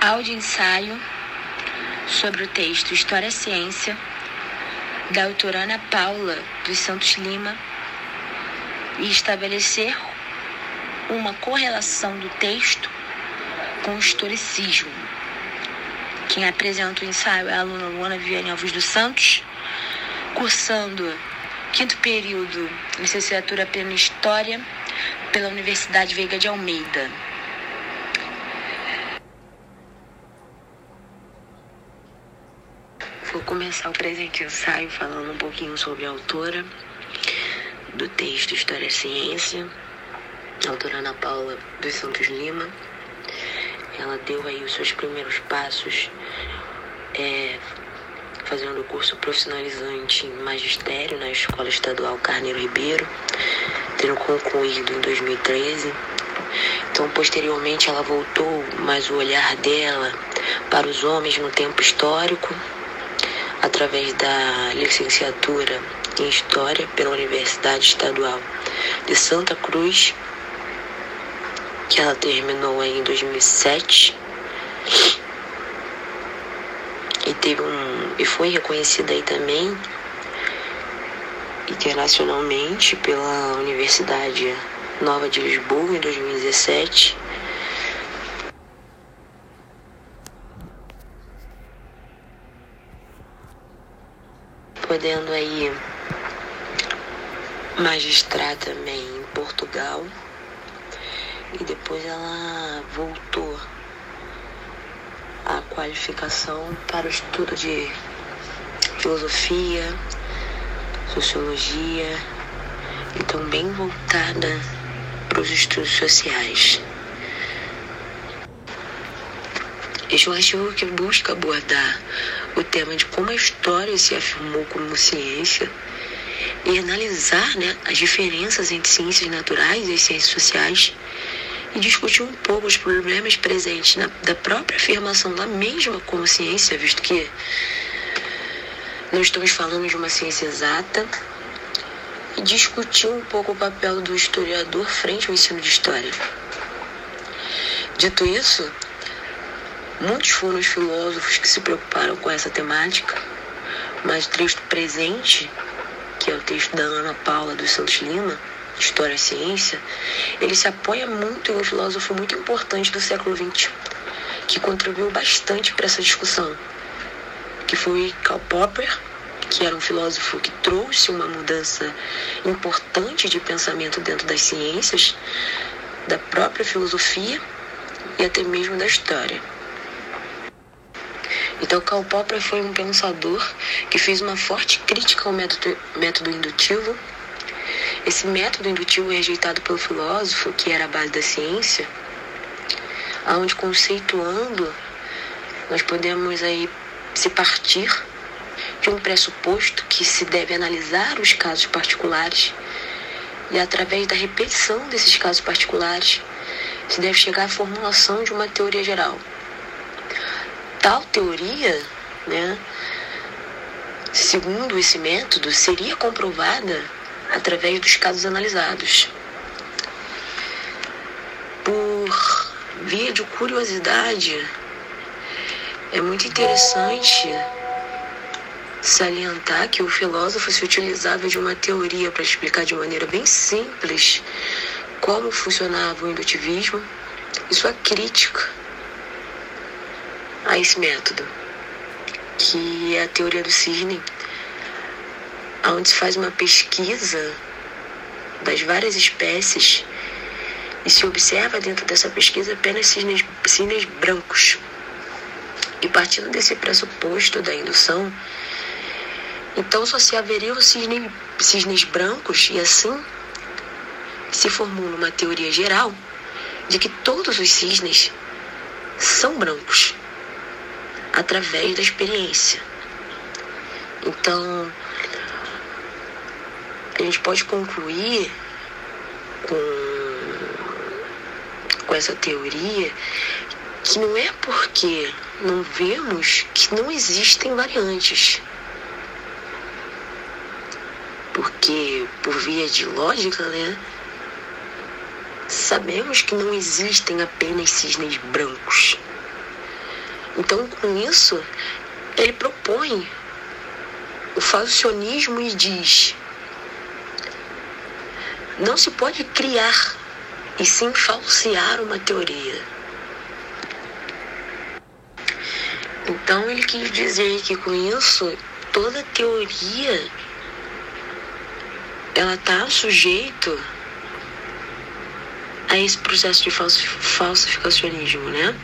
áudio ensaio sobre o texto História Ciência, da autora Ana Paula dos Santos Lima, e estabelecer uma correlação do texto com o historicismo. Quem apresenta o ensaio é a aluna Luana Viviane Alves dos Santos, cursando quinto período, licenciatura plena História, pela Universidade Veiga de Almeida. Vou começar o presente ensaio falando um pouquinho sobre a autora do texto História e Ciência, a autora Ana Paula dos Santos Lima. Ela deu aí os seus primeiros passos é, fazendo o curso profissionalizante em magistério na Escola Estadual Carneiro Ribeiro, tendo concluído em 2013. Então, posteriormente, ela voltou mais o olhar dela para os homens no tempo histórico, através da licenciatura em História pela Universidade Estadual de Santa Cruz, que ela terminou em 2007 e teve um e foi reconhecida aí também internacionalmente pela Universidade Nova de Lisboa em 2017. Podendo aí magistrar também em Portugal e depois ela voltou a qualificação para o estudo de filosofia, sociologia e também voltada para os estudos sociais. Este é que busca abordar o tema de como a história se afirmou como ciência e analisar né, as diferenças entre ciências naturais e ciências sociais e discutir um pouco os problemas presentes na, da própria afirmação da mesma como ciência, visto que não estamos falando de uma ciência exata, e discutir um pouco o papel do historiador frente ao ensino de história. Dito isso, muitos foram os filósofos que se preocuparam com essa temática, mas o texto presente, que é o texto da Ana Paula dos Santos Lima, História e Ciência, ele se apoia muito em um filósofo muito importante do século XX, que contribuiu bastante para essa discussão, que foi Karl Popper, que era um filósofo que trouxe uma mudança importante de pensamento dentro das ciências, da própria filosofia e até mesmo da história. Então, Karl Popper foi um pensador que fez uma forte crítica ao método, método indutivo esse método indutivo rejeitado pelo filósofo, que era a base da ciência, aonde conceituando nós podemos aí se partir de um pressuposto que se deve analisar os casos particulares e através da repetição desses casos particulares se deve chegar à formulação de uma teoria geral. Tal teoria, né, segundo esse método, seria comprovada através dos casos analisados. Por via de curiosidade, é muito interessante salientar que o filósofo se utilizava de uma teoria para explicar de maneira bem simples como funcionava o indutivismo e sua crítica a esse método, que é a teoria do cisne onde se faz uma pesquisa das várias espécies e se observa dentro dessa pesquisa apenas cisnes, cisnes brancos. E partindo desse pressuposto da indução, então só se haveriam cisne, cisnes brancos e assim se formou uma teoria geral de que todos os cisnes são brancos através da experiência. Então, a gente pode concluir com, com essa teoria que não é porque não vemos que não existem variantes. Porque, por via de lógica, né? Sabemos que não existem apenas cisnes brancos. Então, com isso, ele propõe o falcionismo e diz: não se pode criar e sim falsear uma teoria. Então ele quis dizer que com isso toda teoria ela está sujeito a esse processo de falsificacionismo, né?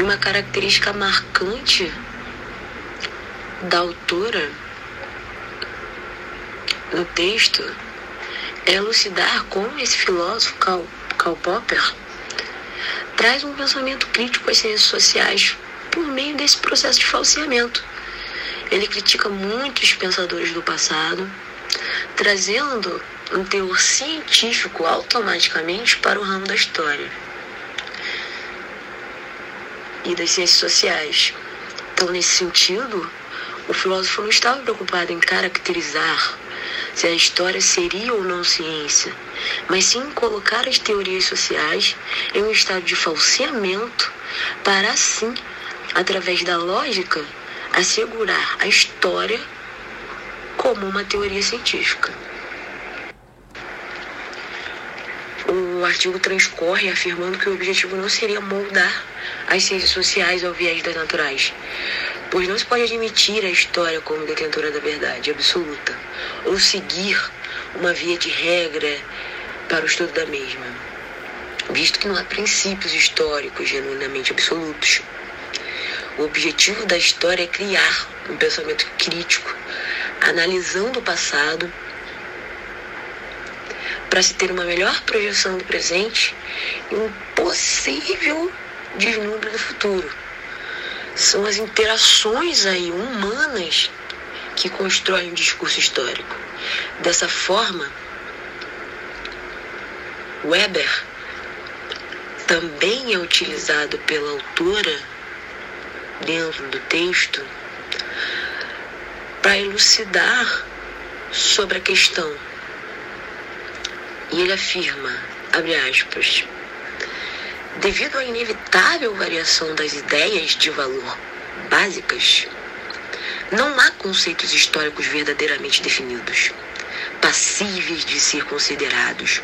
E uma característica marcante da autora no texto é elucidar como esse filósofo Karl, Karl Popper traz um pensamento crítico às ciências sociais por meio desse processo de falseamento. Ele critica muitos pensadores do passado, trazendo um teor científico automaticamente para o ramo da história e das ciências sociais. Então, nesse sentido, o filósofo não estava preocupado em caracterizar se a história seria ou não ciência, mas sim colocar as teorias sociais em um estado de falseamento para assim, através da lógica, assegurar a história como uma teoria científica. O artigo transcorre afirmando que o objetivo não seria moldar as ciências sociais ao viés das naturais, pois não se pode admitir a história como detentora da verdade absoluta, ou seguir uma via de regra para o estudo da mesma, visto que não há princípios históricos genuinamente absolutos. O objetivo da história é criar um pensamento crítico, analisando o passado, para se ter uma melhor projeção do presente e um possível deslumbre do futuro são as interações aí humanas que constroem o discurso histórico. Dessa forma, Weber também é utilizado pela autora dentro do texto para elucidar sobre a questão. E ele afirma, abre aspas, Devido à inevitável variação das ideias de valor básicas, não há conceitos históricos verdadeiramente definidos, passíveis de ser considerados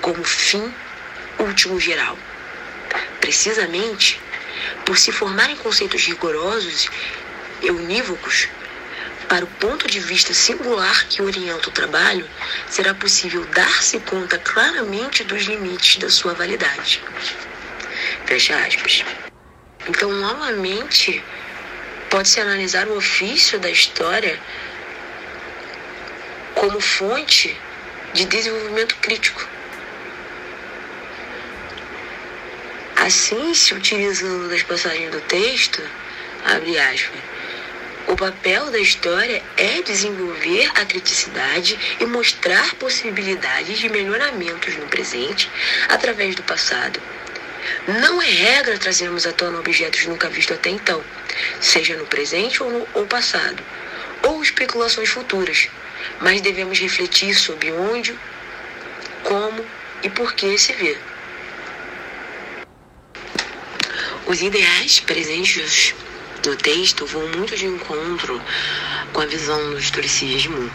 como fim último geral. Precisamente por se formarem conceitos rigorosos e unívocos, para o ponto de vista singular que orienta o trabalho, será possível dar-se conta claramente dos limites da sua validade. Fecha aspas. Então, novamente, pode-se analisar o ofício da história como fonte de desenvolvimento crítico. Assim, se utilizando das passagens do texto, abre aspas, o papel da história é desenvolver a criticidade e mostrar possibilidades de melhoramentos no presente através do passado não é regra trazermos à tona objetos nunca vistos até então, seja no presente ou no ou passado, ou especulações futuras, mas devemos refletir sobre onde, como e por que se vê. Os ideais presentes no texto vão muito de encontro com a visão do historicismo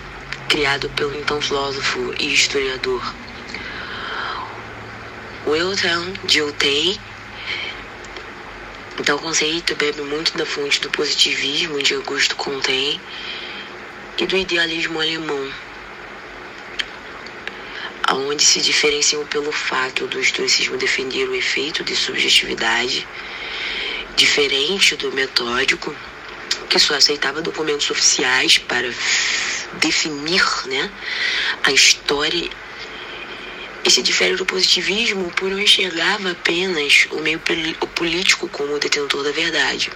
criado pelo então filósofo e historiador Wilton Dilthey. Então, o conceito bebe muito da fonte do positivismo de Augusto Comte e do idealismo alemão, aonde se diferenciam pelo fato do historicismo defender o efeito de subjetividade, diferente do metódico, que só aceitava documentos oficiais para definir né, a história se difere do positivismo por não enxergava apenas o meio político como detentor da verdade.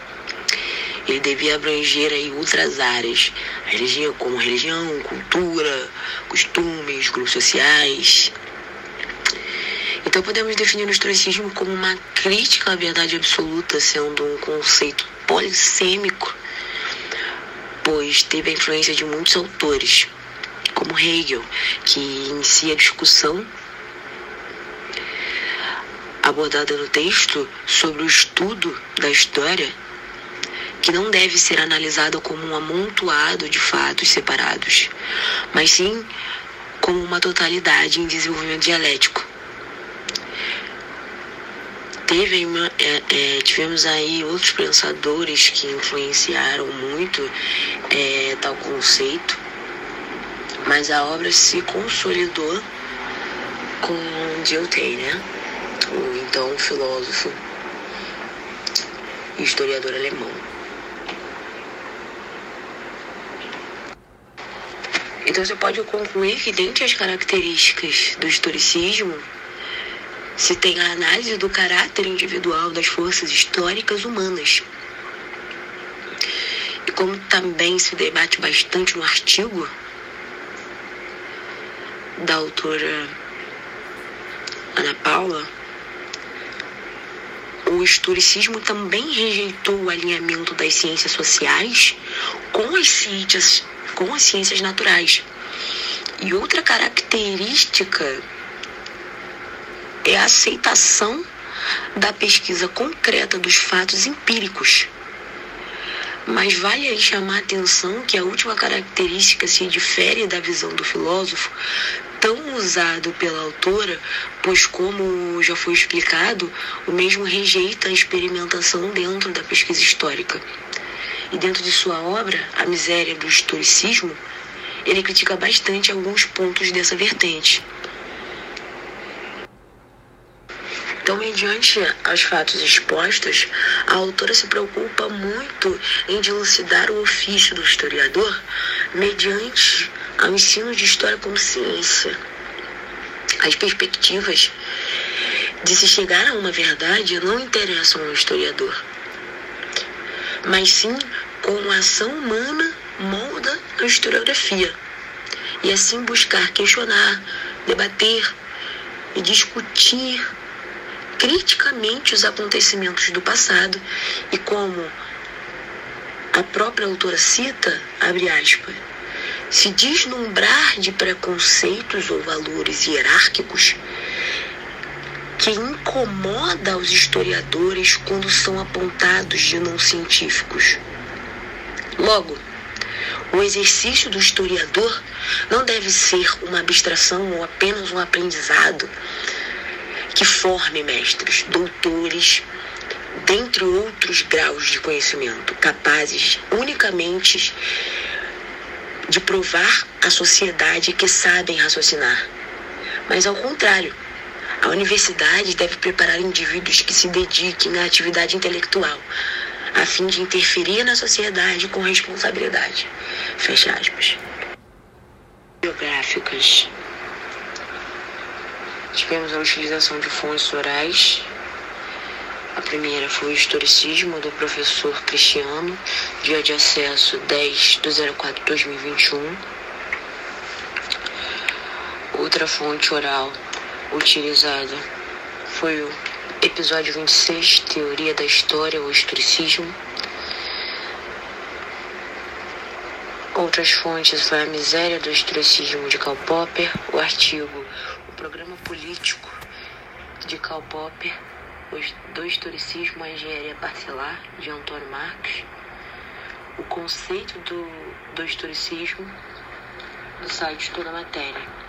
Ele devia abranger aí outras áreas, religião, como religião, cultura, costumes, grupos sociais. Então podemos definir o estoicismo como uma crítica à verdade absoluta, sendo um conceito polissêmico, pois teve a influência de muitos autores, como Hegel, que inicia a discussão abordada no texto sobre o estudo da história, que não deve ser analisada como um amontoado de fatos separados, mas sim como uma totalidade em desenvolvimento dialético. Teve é, é, tivemos aí outros pensadores que influenciaram muito é, tal conceito, mas a obra se consolidou com Dilthey, né? Então filósofo e historiador alemão. Então você pode concluir que dentre as características do historicismo se tem a análise do caráter individual das forças históricas humanas. E como também se debate bastante no artigo da autora Ana Paula, o historicismo também rejeitou o alinhamento das ciências sociais com as ciências, com as ciências naturais. E outra característica é a aceitação da pesquisa concreta dos fatos empíricos. Mas vale aí chamar a atenção que a última característica se difere da visão do filósofo tão usado pela autora, pois, como já foi explicado, o mesmo rejeita a experimentação dentro da pesquisa histórica. E dentro de sua obra, A Miséria do Historicismo, ele critica bastante alguns pontos dessa vertente. Então, mediante os fatos expostos, a autora se preocupa muito em dilucidar o ofício do historiador mediante ao ensino de história como ciência. As perspectivas de se chegar a uma verdade não interessam ao historiador, mas sim como a ação humana molda a historiografia, e assim buscar questionar, debater e discutir criticamente os acontecimentos do passado e como a própria autora cita, abre aspas, se deslumbrar de preconceitos ou valores hierárquicos que incomoda os historiadores quando são apontados de não científicos. Logo, o exercício do historiador não deve ser uma abstração ou apenas um aprendizado que forme mestres, doutores, dentre outros graus de conhecimento, capazes unicamente de provar à sociedade que sabem raciocinar. Mas ao contrário, a universidade deve preparar indivíduos que se dediquem à atividade intelectual, a fim de interferir na sociedade com responsabilidade. Fecha aspas. Biográficas. Tivemos a utilização de fontes orais a primeira foi o Historicismo, do professor Cristiano, dia de acesso 10 de 04 de 2021. Outra fonte oral utilizada foi o episódio 26, Teoria da História ou Historicismo. Outras fontes foi a Miséria do Historicismo de Karl Popper, o artigo O Programa Político de Karl Popper, do historicismo à engenharia parcelar, de Antônio Marx, o conceito do, do historicismo, do site Toda Matéria.